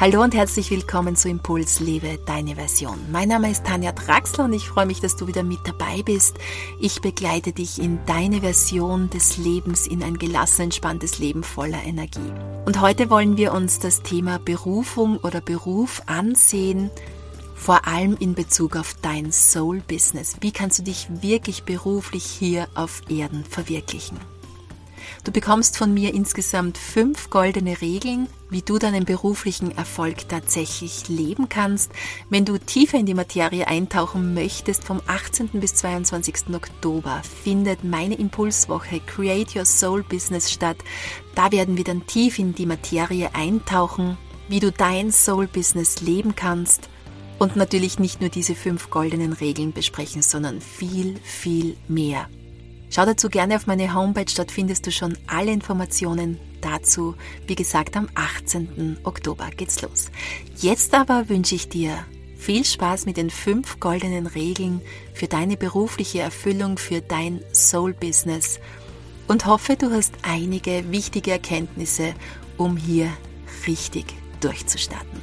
Hallo und herzlich willkommen zu Impuls Lebe deine Version. Mein Name ist Tanja Draxler und ich freue mich, dass du wieder mit dabei bist. Ich begleite dich in deine Version des Lebens, in ein gelassen entspanntes Leben voller Energie. Und heute wollen wir uns das Thema Berufung oder Beruf ansehen, vor allem in Bezug auf dein Soul Business. Wie kannst du dich wirklich beruflich hier auf Erden verwirklichen? Du bekommst von mir insgesamt fünf goldene Regeln, wie du deinen beruflichen Erfolg tatsächlich leben kannst. Wenn du tiefer in die Materie eintauchen möchtest, vom 18. bis 22. Oktober findet meine Impulswoche Create Your Soul Business statt. Da werden wir dann tief in die Materie eintauchen, wie du dein Soul Business leben kannst und natürlich nicht nur diese fünf goldenen Regeln besprechen, sondern viel, viel mehr. Schau dazu gerne auf meine Homepage, dort findest du schon alle Informationen dazu. Wie gesagt, am 18. Oktober geht's los. Jetzt aber wünsche ich dir viel Spaß mit den fünf goldenen Regeln für deine berufliche Erfüllung, für dein Soul-Business und hoffe, du hast einige wichtige Erkenntnisse, um hier richtig durchzustarten.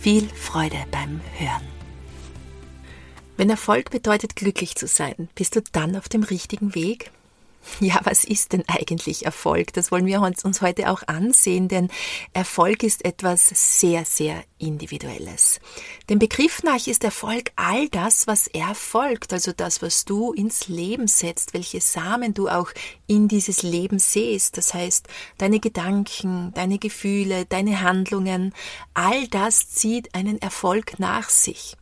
Viel Freude beim Hören. Wenn Erfolg bedeutet, glücklich zu sein, bist du dann auf dem richtigen Weg? Ja, was ist denn eigentlich Erfolg? Das wollen wir uns, uns heute auch ansehen, denn Erfolg ist etwas sehr, sehr Individuelles. Dem Begriff nach ist Erfolg all das, was erfolgt, also das, was du ins Leben setzt, welche Samen du auch in dieses Leben sähst. Das heißt, deine Gedanken, deine Gefühle, deine Handlungen, all das zieht einen Erfolg nach sich.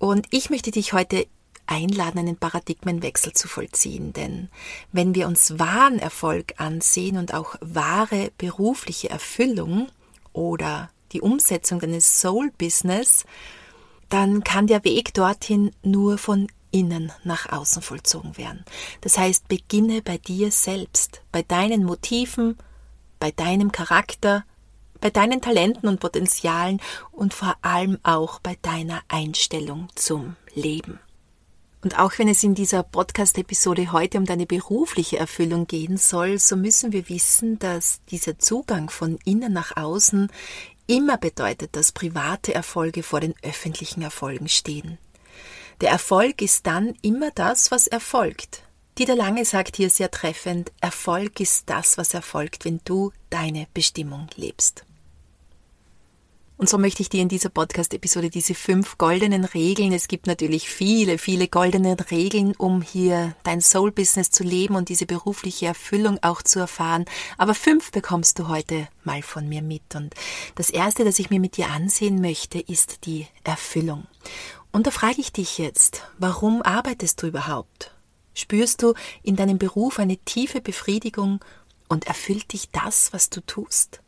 Und ich möchte dich heute einladen, einen Paradigmenwechsel zu vollziehen. Denn wenn wir uns wahren Erfolg ansehen und auch wahre berufliche Erfüllung oder die Umsetzung deines Soul-Business, dann kann der Weg dorthin nur von innen nach außen vollzogen werden. Das heißt, beginne bei dir selbst, bei deinen Motiven, bei deinem Charakter, bei deinen Talenten und Potenzialen und vor allem auch bei deiner Einstellung zum Leben. Und auch wenn es in dieser Podcast-Episode heute um deine berufliche Erfüllung gehen soll, so müssen wir wissen, dass dieser Zugang von innen nach außen immer bedeutet, dass private Erfolge vor den öffentlichen Erfolgen stehen. Der Erfolg ist dann immer das, was erfolgt. Dieter Lange sagt hier sehr treffend, Erfolg ist das, was erfolgt, wenn du deine Bestimmung lebst. Und so möchte ich dir in dieser Podcast-Episode diese fünf goldenen Regeln, es gibt natürlich viele, viele goldene Regeln, um hier dein Soul-Business zu leben und diese berufliche Erfüllung auch zu erfahren. Aber fünf bekommst du heute mal von mir mit. Und das erste, das ich mir mit dir ansehen möchte, ist die Erfüllung. Und da frage ich dich jetzt, warum arbeitest du überhaupt? Spürst du in deinem Beruf eine tiefe Befriedigung und erfüllt dich das, was du tust?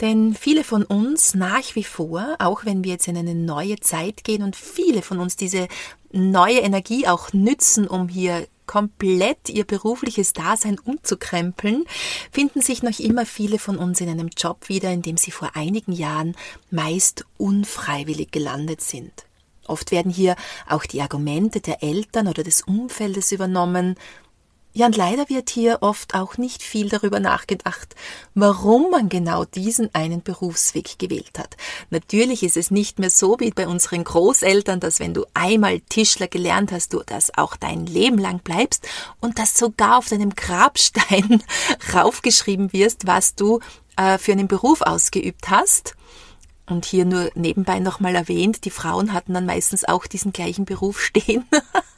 Denn viele von uns nach wie vor, auch wenn wir jetzt in eine neue Zeit gehen und viele von uns diese neue Energie auch nützen, um hier komplett ihr berufliches Dasein umzukrempeln, finden sich noch immer viele von uns in einem Job wieder, in dem sie vor einigen Jahren meist unfreiwillig gelandet sind. Oft werden hier auch die Argumente der Eltern oder des Umfeldes übernommen, ja, und leider wird hier oft auch nicht viel darüber nachgedacht, warum man genau diesen einen Berufsweg gewählt hat. Natürlich ist es nicht mehr so wie bei unseren Großeltern, dass wenn du einmal Tischler gelernt hast, du das auch dein Leben lang bleibst und dass sogar auf deinem Grabstein raufgeschrieben wirst, was du äh, für einen Beruf ausgeübt hast. Und hier nur nebenbei nochmal erwähnt, die Frauen hatten dann meistens auch diesen gleichen Beruf stehen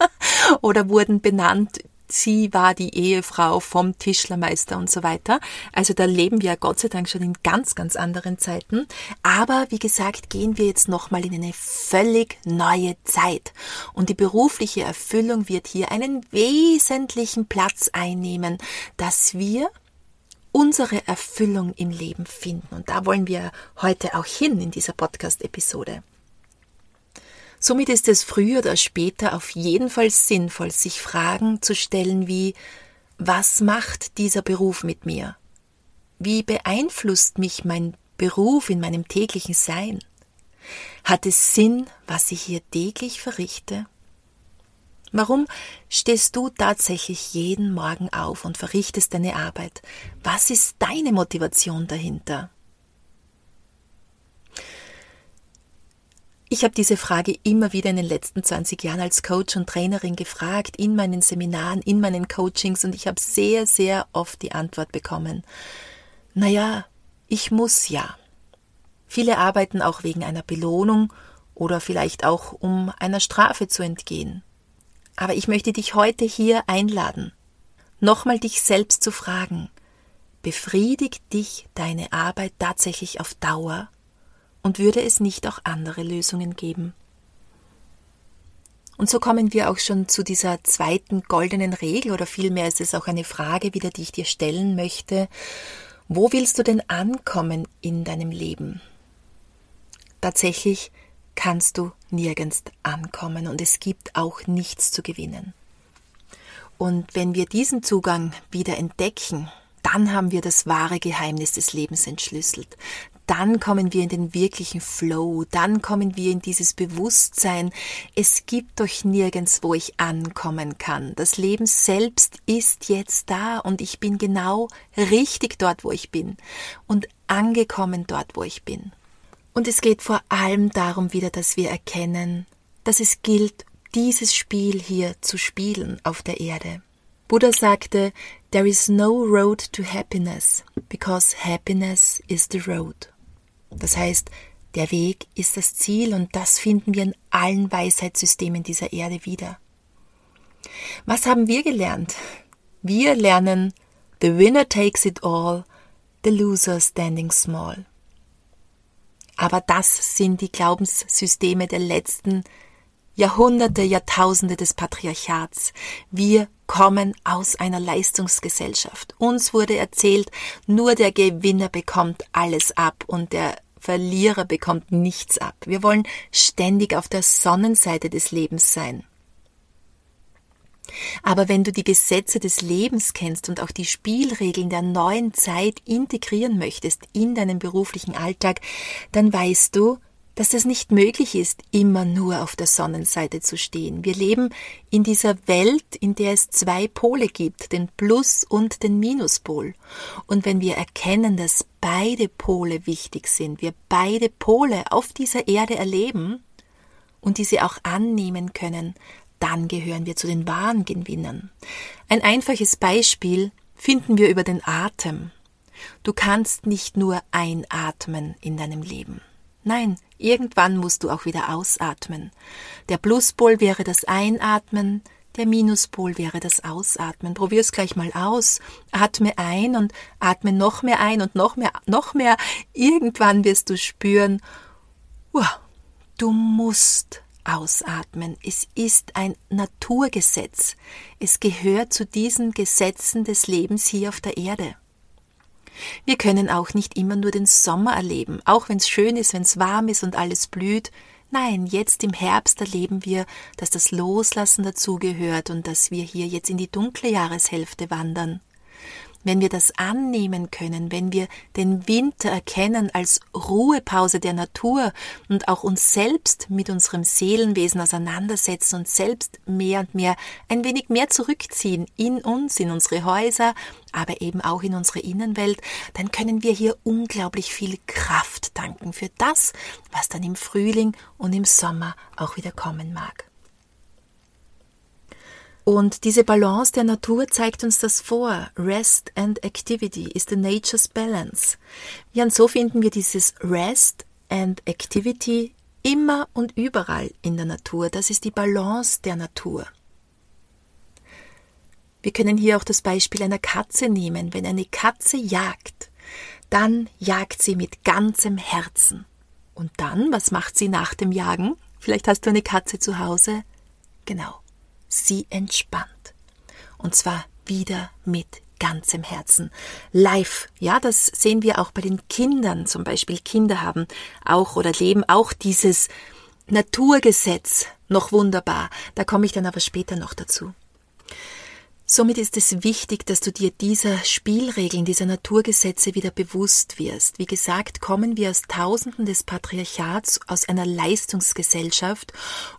oder wurden benannt sie war die Ehefrau vom Tischlermeister und so weiter. Also da leben wir Gott sei Dank schon in ganz, ganz anderen Zeiten. Aber wie gesagt, gehen wir jetzt nochmal in eine völlig neue Zeit. Und die berufliche Erfüllung wird hier einen wesentlichen Platz einnehmen, dass wir unsere Erfüllung im Leben finden. Und da wollen wir heute auch hin in dieser Podcast-Episode. Somit ist es früher oder später auf jeden Fall sinnvoll, sich Fragen zu stellen wie Was macht dieser Beruf mit mir? Wie beeinflusst mich mein Beruf in meinem täglichen Sein? Hat es Sinn, was ich hier täglich verrichte? Warum stehst du tatsächlich jeden Morgen auf und verrichtest deine Arbeit? Was ist deine Motivation dahinter? Ich habe diese Frage immer wieder in den letzten 20 Jahren als Coach und Trainerin gefragt, in meinen Seminaren, in meinen Coachings und ich habe sehr, sehr oft die Antwort bekommen. Naja, ich muss ja. Viele arbeiten auch wegen einer Belohnung oder vielleicht auch um einer Strafe zu entgehen. Aber ich möchte dich heute hier einladen, nochmal dich selbst zu fragen, befriedigt dich deine Arbeit tatsächlich auf Dauer und würde es nicht auch andere Lösungen geben? Und so kommen wir auch schon zu dieser zweiten goldenen Regel, oder vielmehr ist es auch eine Frage wieder, die ich dir stellen möchte. Wo willst du denn ankommen in deinem Leben? Tatsächlich kannst du nirgends ankommen und es gibt auch nichts zu gewinnen. Und wenn wir diesen Zugang wieder entdecken, dann haben wir das wahre Geheimnis des Lebens entschlüsselt dann kommen wir in den wirklichen Flow, dann kommen wir in dieses Bewusstsein, es gibt doch nirgends, wo ich ankommen kann. Das Leben selbst ist jetzt da und ich bin genau richtig dort, wo ich bin und angekommen dort, wo ich bin. Und es geht vor allem darum wieder, dass wir erkennen, dass es gilt, dieses Spiel hier zu spielen auf der Erde. Buddha sagte, There is no road to happiness, because happiness is the road. Das heißt, der Weg ist das Ziel und das finden wir in allen Weisheitssystemen dieser Erde wieder. Was haben wir gelernt? Wir lernen, the winner takes it all, the loser standing small. Aber das sind die Glaubenssysteme der letzten Jahrhunderte, Jahrtausende des Patriarchats. Wir kommen aus einer Leistungsgesellschaft. Uns wurde erzählt, nur der Gewinner bekommt alles ab und der Verlierer bekommt nichts ab. Wir wollen ständig auf der Sonnenseite des Lebens sein. Aber wenn du die Gesetze des Lebens kennst und auch die Spielregeln der neuen Zeit integrieren möchtest in deinen beruflichen Alltag, dann weißt du, dass es nicht möglich ist, immer nur auf der Sonnenseite zu stehen. Wir leben in dieser Welt, in der es zwei Pole gibt, den Plus- und den Minuspol. Und wenn wir erkennen, dass beide Pole wichtig sind, wir beide Pole auf dieser Erde erleben und diese auch annehmen können, dann gehören wir zu den wahren Gewinnern. Ein einfaches Beispiel finden wir über den Atem. Du kannst nicht nur einatmen in deinem Leben. Nein, irgendwann musst du auch wieder ausatmen. Der Pluspol wäre das Einatmen, der Minuspol wäre das Ausatmen. Probier's gleich mal aus. Atme ein und atme noch mehr ein und noch mehr, noch mehr. Irgendwann wirst du spüren, du musst ausatmen. Es ist ein Naturgesetz. Es gehört zu diesen Gesetzen des Lebens hier auf der Erde. Wir können auch nicht immer nur den Sommer erleben, auch wenn es schön ist, wenn es warm ist und alles blüht. Nein, jetzt im Herbst erleben wir, dass das Loslassen dazugehört und dass wir hier jetzt in die dunkle Jahreshälfte wandern wenn wir das annehmen können, wenn wir den Winter erkennen als Ruhepause der Natur und auch uns selbst mit unserem Seelenwesen auseinandersetzen und selbst mehr und mehr ein wenig mehr zurückziehen in uns, in unsere Häuser, aber eben auch in unsere Innenwelt, dann können wir hier unglaublich viel Kraft tanken für das, was dann im Frühling und im Sommer auch wieder kommen mag. Und diese Balance der Natur zeigt uns das vor. Rest and Activity is the nature's balance. Ja, und so finden wir dieses Rest and Activity immer und überall in der Natur. Das ist die Balance der Natur. Wir können hier auch das Beispiel einer Katze nehmen. Wenn eine Katze jagt, dann jagt sie mit ganzem Herzen. Und dann, was macht sie nach dem Jagen? Vielleicht hast du eine Katze zu Hause. Genau sie entspannt. Und zwar wieder mit ganzem Herzen. Live, ja, das sehen wir auch bei den Kindern, zum Beispiel Kinder haben auch oder leben auch dieses Naturgesetz noch wunderbar. Da komme ich dann aber später noch dazu. Somit ist es wichtig, dass du dir dieser Spielregeln, dieser Naturgesetze wieder bewusst wirst. Wie gesagt, kommen wir aus Tausenden des Patriarchats, aus einer Leistungsgesellschaft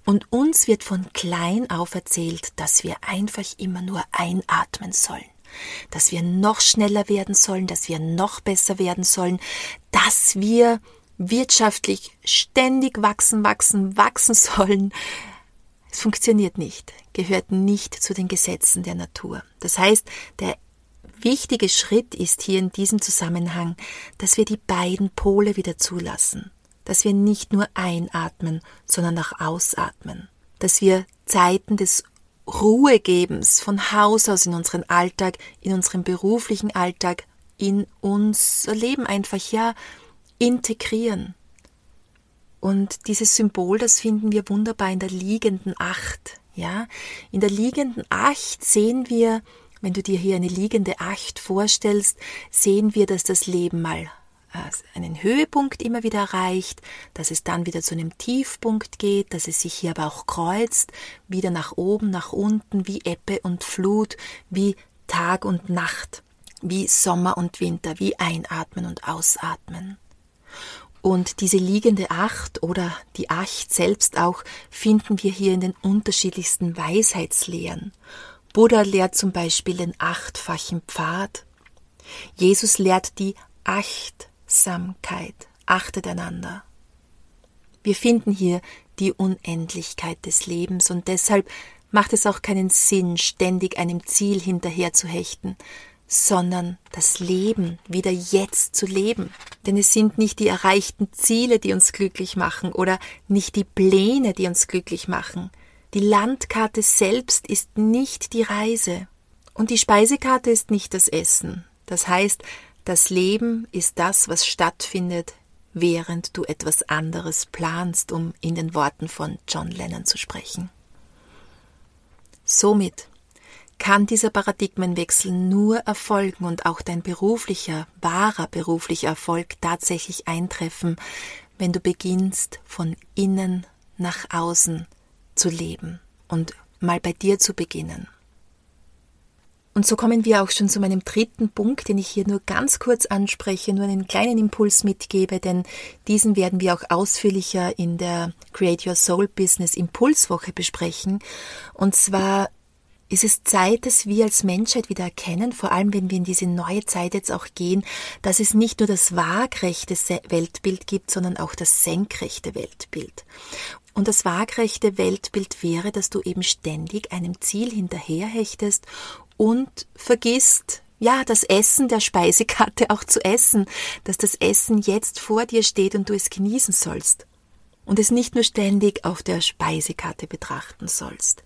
und uns wird von klein auf erzählt, dass wir einfach immer nur einatmen sollen dass wir noch schneller werden sollen, dass wir noch besser werden sollen, dass wir wirtschaftlich ständig wachsen, wachsen, wachsen sollen. Es funktioniert nicht, gehört nicht zu den Gesetzen der Natur. Das heißt, der wichtige Schritt ist hier in diesem Zusammenhang, dass wir die beiden Pole wieder zulassen, dass wir nicht nur einatmen, sondern auch ausatmen, dass wir Zeiten des Ruhegebens von Haus aus in unseren Alltag, in unserem beruflichen Alltag, in unser Leben einfach ja integrieren. Und dieses Symbol, das finden wir wunderbar in der liegenden Acht. Ja, in der liegenden Acht sehen wir, wenn du dir hier eine liegende Acht vorstellst, sehen wir, dass das Leben mal äh, einen Höhepunkt immer wieder erreicht, dass es dann wieder zu einem Tiefpunkt geht, dass es sich hier aber auch kreuzt, wieder nach oben, nach unten, wie Ebbe und Flut, wie Tag und Nacht, wie Sommer und Winter, wie Einatmen und Ausatmen. Und diese liegende Acht oder die Acht selbst auch finden wir hier in den unterschiedlichsten Weisheitslehren. Buddha lehrt zum Beispiel den achtfachen Pfad. Jesus lehrt die Achtsamkeit. Achtet einander. Wir finden hier die Unendlichkeit des Lebens und deshalb macht es auch keinen Sinn, ständig einem Ziel hinterher zu hechten, sondern das Leben wieder jetzt zu leben. Denn es sind nicht die erreichten Ziele, die uns glücklich machen oder nicht die Pläne, die uns glücklich machen. Die Landkarte selbst ist nicht die Reise. Und die Speisekarte ist nicht das Essen. Das heißt, das Leben ist das, was stattfindet, während du etwas anderes planst, um in den Worten von John Lennon zu sprechen. Somit kann dieser Paradigmenwechsel nur erfolgen und auch dein beruflicher, wahrer beruflicher Erfolg tatsächlich eintreffen, wenn du beginnst von innen nach außen zu leben und mal bei dir zu beginnen. Und so kommen wir auch schon zu meinem dritten Punkt, den ich hier nur ganz kurz anspreche, nur einen kleinen Impuls mitgebe, denn diesen werden wir auch ausführlicher in der Create Your Soul Business Impulswoche besprechen. Und zwar ist es Zeit, dass wir als Menschheit wieder erkennen, vor allem wenn wir in diese neue Zeit jetzt auch gehen, dass es nicht nur das waagrechte Weltbild gibt, sondern auch das senkrechte Weltbild. Und das waagrechte Weltbild wäre, dass du eben ständig einem Ziel hinterherhechtest und vergisst, ja, das Essen der Speisekarte auch zu essen, dass das Essen jetzt vor dir steht und du es genießen sollst und es nicht nur ständig auf der Speisekarte betrachten sollst.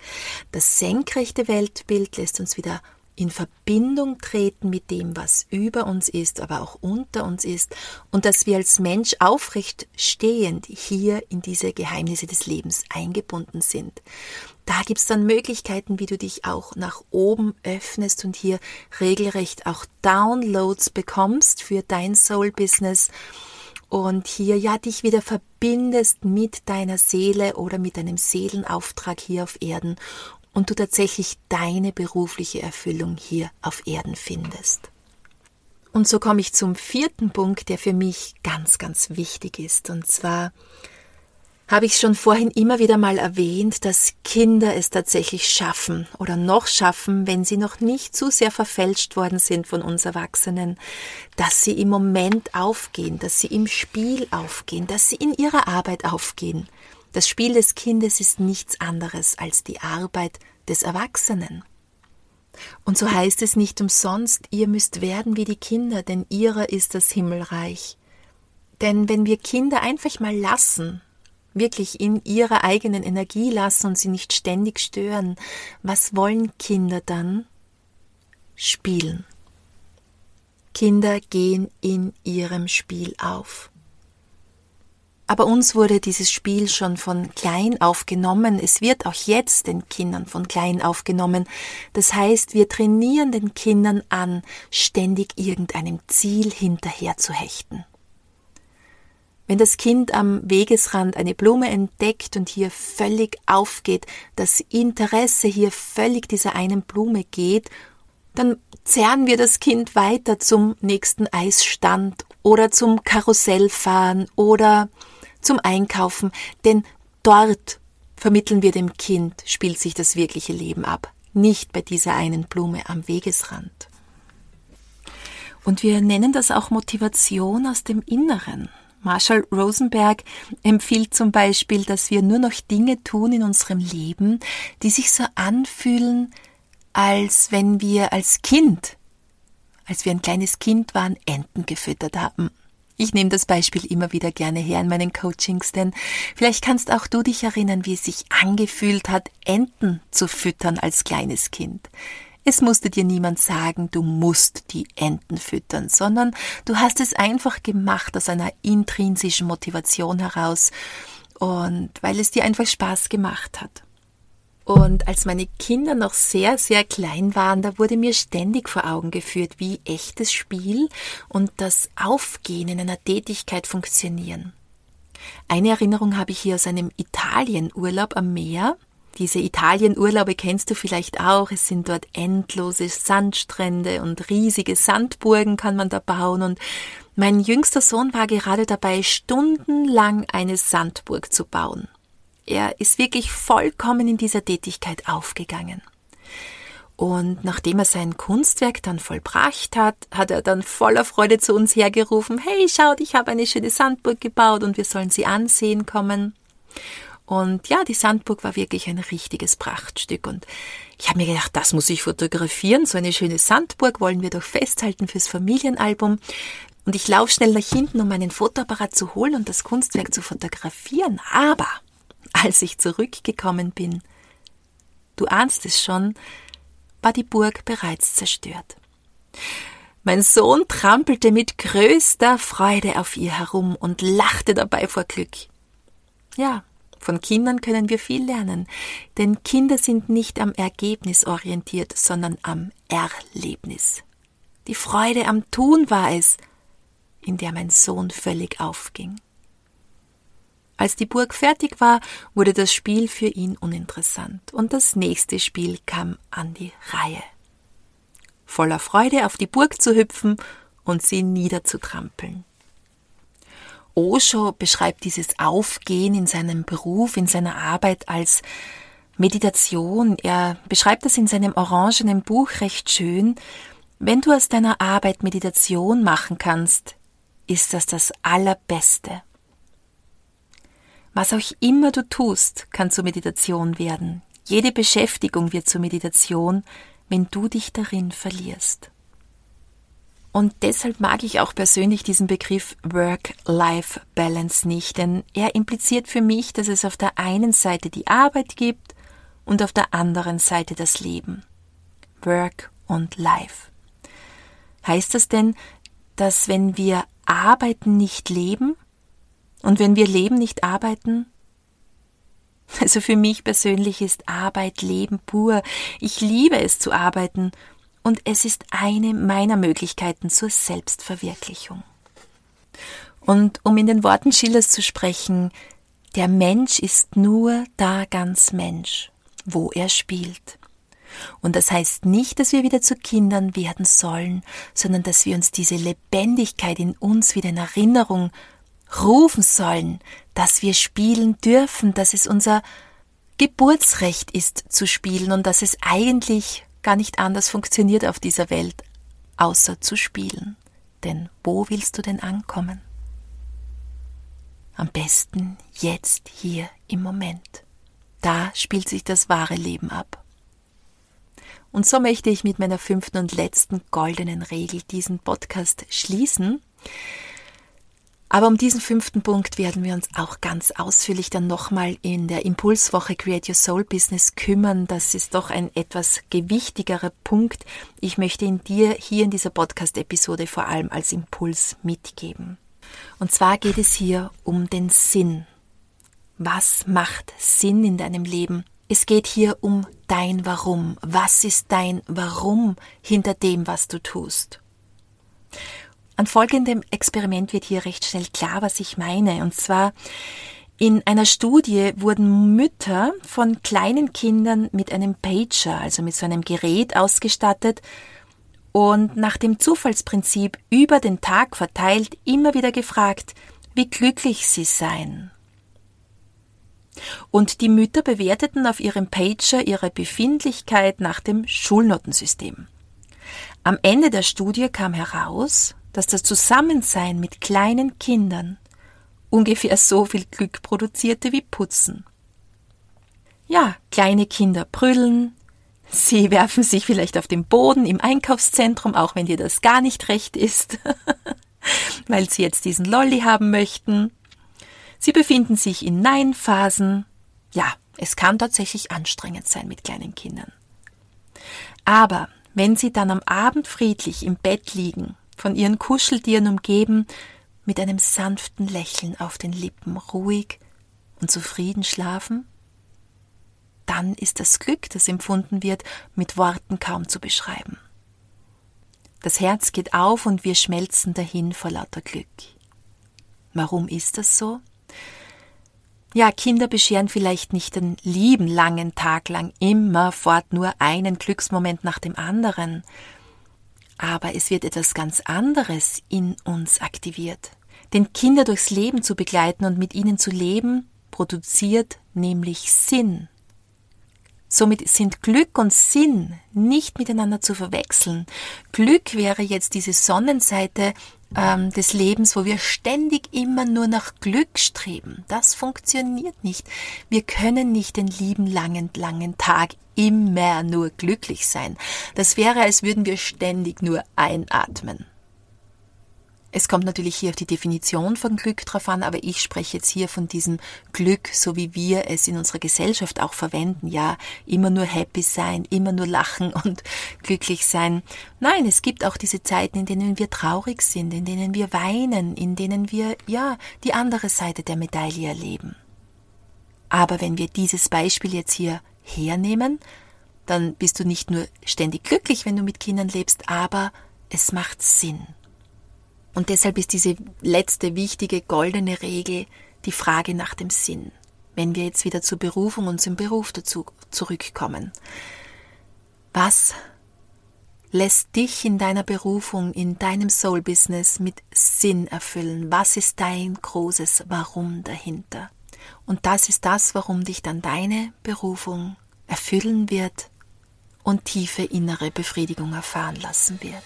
Das senkrechte Weltbild lässt uns wieder in Verbindung treten mit dem, was über uns ist, aber auch unter uns ist, und dass wir als Mensch aufrecht stehend hier in diese Geheimnisse des Lebens eingebunden sind. Da gibt's dann Möglichkeiten, wie du dich auch nach oben öffnest und hier regelrecht auch Downloads bekommst für dein Soul-Business und hier ja dich wieder verbindest mit deiner Seele oder mit deinem Seelenauftrag hier auf Erden und du tatsächlich deine berufliche Erfüllung hier auf Erden findest. Und so komme ich zum vierten Punkt, der für mich ganz, ganz wichtig ist. Und zwar habe ich schon vorhin immer wieder mal erwähnt, dass Kinder es tatsächlich schaffen oder noch schaffen, wenn sie noch nicht zu sehr verfälscht worden sind von uns Erwachsenen, dass sie im Moment aufgehen, dass sie im Spiel aufgehen, dass sie in ihrer Arbeit aufgehen. Das Spiel des Kindes ist nichts anderes als die Arbeit des Erwachsenen. Und so heißt es nicht umsonst, ihr müsst werden wie die Kinder, denn ihrer ist das Himmelreich. Denn wenn wir Kinder einfach mal lassen, wirklich in ihrer eigenen Energie lassen und sie nicht ständig stören, was wollen Kinder dann? Spielen. Kinder gehen in ihrem Spiel auf. Aber uns wurde dieses Spiel schon von klein aufgenommen. Es wird auch jetzt den Kindern von klein aufgenommen. Das heißt, wir trainieren den Kindern an, ständig irgendeinem Ziel hinterher zu hechten. Wenn das Kind am Wegesrand eine Blume entdeckt und hier völlig aufgeht, das Interesse hier völlig dieser einen Blume geht, dann zerren wir das Kind weiter zum nächsten Eisstand oder zum Karussellfahren oder zum Einkaufen, denn dort vermitteln wir dem Kind, spielt sich das wirkliche Leben ab, nicht bei dieser einen Blume am Wegesrand. Und wir nennen das auch Motivation aus dem Inneren. Marshall Rosenberg empfiehlt zum Beispiel, dass wir nur noch Dinge tun in unserem Leben, die sich so anfühlen, als wenn wir als Kind, als wir ein kleines Kind waren, Enten gefüttert haben. Ich nehme das Beispiel immer wieder gerne her in meinen Coachings, denn vielleicht kannst auch du dich erinnern, wie es sich angefühlt hat, Enten zu füttern als kleines Kind. Es musste dir niemand sagen, du musst die Enten füttern, sondern du hast es einfach gemacht aus einer intrinsischen Motivation heraus und weil es dir einfach Spaß gemacht hat. Und als meine Kinder noch sehr, sehr klein waren, da wurde mir ständig vor Augen geführt, wie echtes Spiel und das Aufgehen in einer Tätigkeit funktionieren. Eine Erinnerung habe ich hier aus einem Italienurlaub am Meer. Diese Italienurlaube kennst du vielleicht auch. Es sind dort endlose Sandstrände und riesige Sandburgen kann man da bauen. Und mein jüngster Sohn war gerade dabei, stundenlang eine Sandburg zu bauen. Er ist wirklich vollkommen in dieser Tätigkeit aufgegangen. Und nachdem er sein Kunstwerk dann vollbracht hat, hat er dann voller Freude zu uns hergerufen, hey, schaut, ich habe eine schöne Sandburg gebaut und wir sollen sie ansehen kommen. Und ja, die Sandburg war wirklich ein richtiges Prachtstück. Und ich habe mir gedacht, das muss ich fotografieren. So eine schöne Sandburg wollen wir doch festhalten fürs Familienalbum. Und ich laufe schnell nach hinten, um meinen Fotoapparat zu holen und das Kunstwerk zu fotografieren. Aber als ich zurückgekommen bin, du ahnst es schon, war die Burg bereits zerstört. Mein Sohn trampelte mit größter Freude auf ihr herum und lachte dabei vor Glück. Ja, von Kindern können wir viel lernen, denn Kinder sind nicht am Ergebnis orientiert, sondern am Erlebnis. Die Freude am Tun war es, in der mein Sohn völlig aufging. Als die Burg fertig war, wurde das Spiel für ihn uninteressant und das nächste Spiel kam an die Reihe. Voller Freude auf die Burg zu hüpfen und sie niederzutrampeln. Osho beschreibt dieses Aufgehen in seinem Beruf, in seiner Arbeit als Meditation. Er beschreibt das in seinem orangenen Buch recht schön. Wenn du aus deiner Arbeit Meditation machen kannst, ist das das Allerbeste. Was auch immer du tust, kann zur Meditation werden. Jede Beschäftigung wird zur Meditation, wenn du dich darin verlierst. Und deshalb mag ich auch persönlich diesen Begriff Work-Life-Balance nicht, denn er impliziert für mich, dass es auf der einen Seite die Arbeit gibt und auf der anderen Seite das Leben. Work und Life. Heißt das denn, dass wenn wir arbeiten, nicht leben? Und wenn wir leben, nicht arbeiten? Also für mich persönlich ist Arbeit Leben pur. Ich liebe es zu arbeiten und es ist eine meiner Möglichkeiten zur Selbstverwirklichung. Und um in den Worten Schillers zu sprechen, der Mensch ist nur da ganz Mensch, wo er spielt. Und das heißt nicht, dass wir wieder zu Kindern werden sollen, sondern dass wir uns diese Lebendigkeit in uns wieder in Erinnerung rufen sollen, dass wir spielen dürfen, dass es unser Geburtsrecht ist zu spielen und dass es eigentlich gar nicht anders funktioniert auf dieser Welt, außer zu spielen. Denn wo willst du denn ankommen? Am besten jetzt hier im Moment. Da spielt sich das wahre Leben ab. Und so möchte ich mit meiner fünften und letzten goldenen Regel diesen Podcast schließen. Aber um diesen fünften Punkt werden wir uns auch ganz ausführlich dann nochmal in der Impulswoche Create Your Soul Business kümmern. Das ist doch ein etwas gewichtigerer Punkt. Ich möchte ihn dir hier in dieser Podcast-Episode vor allem als Impuls mitgeben. Und zwar geht es hier um den Sinn. Was macht Sinn in deinem Leben? Es geht hier um dein Warum. Was ist dein Warum hinter dem, was du tust? An folgendem Experiment wird hier recht schnell klar, was ich meine. Und zwar in einer Studie wurden Mütter von kleinen Kindern mit einem Pager, also mit so einem Gerät ausgestattet und nach dem Zufallsprinzip über den Tag verteilt immer wieder gefragt, wie glücklich sie seien. Und die Mütter bewerteten auf ihrem Pager ihre Befindlichkeit nach dem Schulnotensystem. Am Ende der Studie kam heraus, dass das Zusammensein mit kleinen Kindern ungefähr so viel Glück produzierte wie Putzen. Ja, kleine Kinder brüllen, sie werfen sich vielleicht auf den Boden im Einkaufszentrum, auch wenn dir das gar nicht recht ist, weil sie jetzt diesen Lolli haben möchten. Sie befinden sich in Nein-Phasen. Ja, es kann tatsächlich anstrengend sein mit kleinen Kindern. Aber wenn sie dann am Abend friedlich im Bett liegen, von ihren Kuscheltieren umgeben, mit einem sanften Lächeln auf den Lippen ruhig und zufrieden schlafen, dann ist das Glück, das empfunden wird, mit Worten kaum zu beschreiben. Das Herz geht auf und wir schmelzen dahin vor lauter Glück. Warum ist das so? Ja, Kinder bescheren vielleicht nicht den lieben langen Tag lang immer fort nur einen Glücksmoment nach dem anderen, aber es wird etwas ganz anderes in uns aktiviert. Denn Kinder durchs Leben zu begleiten und mit ihnen zu leben, produziert nämlich Sinn. Somit sind Glück und Sinn nicht miteinander zu verwechseln. Glück wäre jetzt diese Sonnenseite ähm, des Lebens, wo wir ständig immer nur nach Glück streben. Das funktioniert nicht. Wir können nicht den lieben langen, langen Tag immer nur glücklich sein. Das wäre, als würden wir ständig nur einatmen. Es kommt natürlich hier auf die Definition von Glück drauf an, aber ich spreche jetzt hier von diesem Glück, so wie wir es in unserer Gesellschaft auch verwenden. Ja, immer nur happy sein, immer nur lachen und glücklich sein. Nein, es gibt auch diese Zeiten, in denen wir traurig sind, in denen wir weinen, in denen wir, ja, die andere Seite der Medaille erleben. Aber wenn wir dieses Beispiel jetzt hier hernehmen, dann bist du nicht nur ständig glücklich, wenn du mit Kindern lebst, aber es macht Sinn. Und deshalb ist diese letzte wichtige goldene Regel die Frage nach dem Sinn. Wenn wir jetzt wieder zur Berufung und zum Beruf dazu zurückkommen. Was lässt dich in deiner Berufung, in deinem Soul-Business mit Sinn erfüllen? Was ist dein großes Warum dahinter? Und das ist das, warum dich dann deine Berufung erfüllen wird und tiefe innere Befriedigung erfahren lassen wird.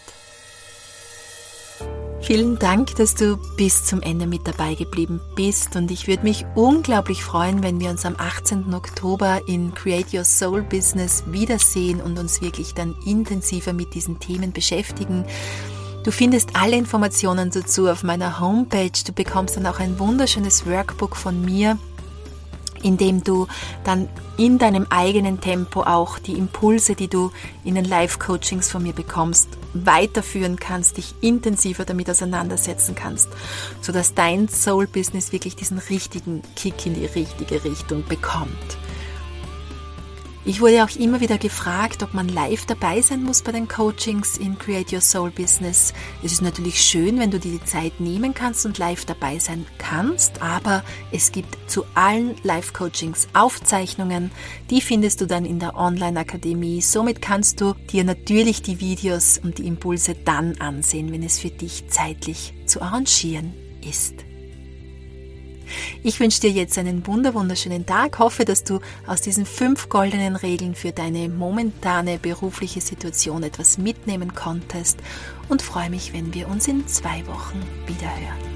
Vielen Dank, dass du bis zum Ende mit dabei geblieben bist und ich würde mich unglaublich freuen, wenn wir uns am 18. Oktober in Create Your Soul Business wiedersehen und uns wirklich dann intensiver mit diesen Themen beschäftigen. Du findest alle Informationen dazu auf meiner Homepage. Du bekommst dann auch ein wunderschönes Workbook von mir indem du dann in deinem eigenen Tempo auch die Impulse, die du in den Live-Coachings von mir bekommst, weiterführen kannst, dich intensiver damit auseinandersetzen kannst, sodass dein Soul-Business wirklich diesen richtigen Kick in die richtige Richtung bekommt. Ich wurde auch immer wieder gefragt, ob man live dabei sein muss bei den Coachings in Create Your Soul Business. Es ist natürlich schön, wenn du dir die Zeit nehmen kannst und live dabei sein kannst, aber es gibt zu allen Live-Coachings Aufzeichnungen. Die findest du dann in der Online-Akademie. Somit kannst du dir natürlich die Videos und die Impulse dann ansehen, wenn es für dich zeitlich zu arrangieren ist. Ich wünsche dir jetzt einen wunderschönen Tag, hoffe, dass du aus diesen fünf goldenen Regeln für deine momentane berufliche Situation etwas mitnehmen konntest und freue mich, wenn wir uns in zwei Wochen wiederhören.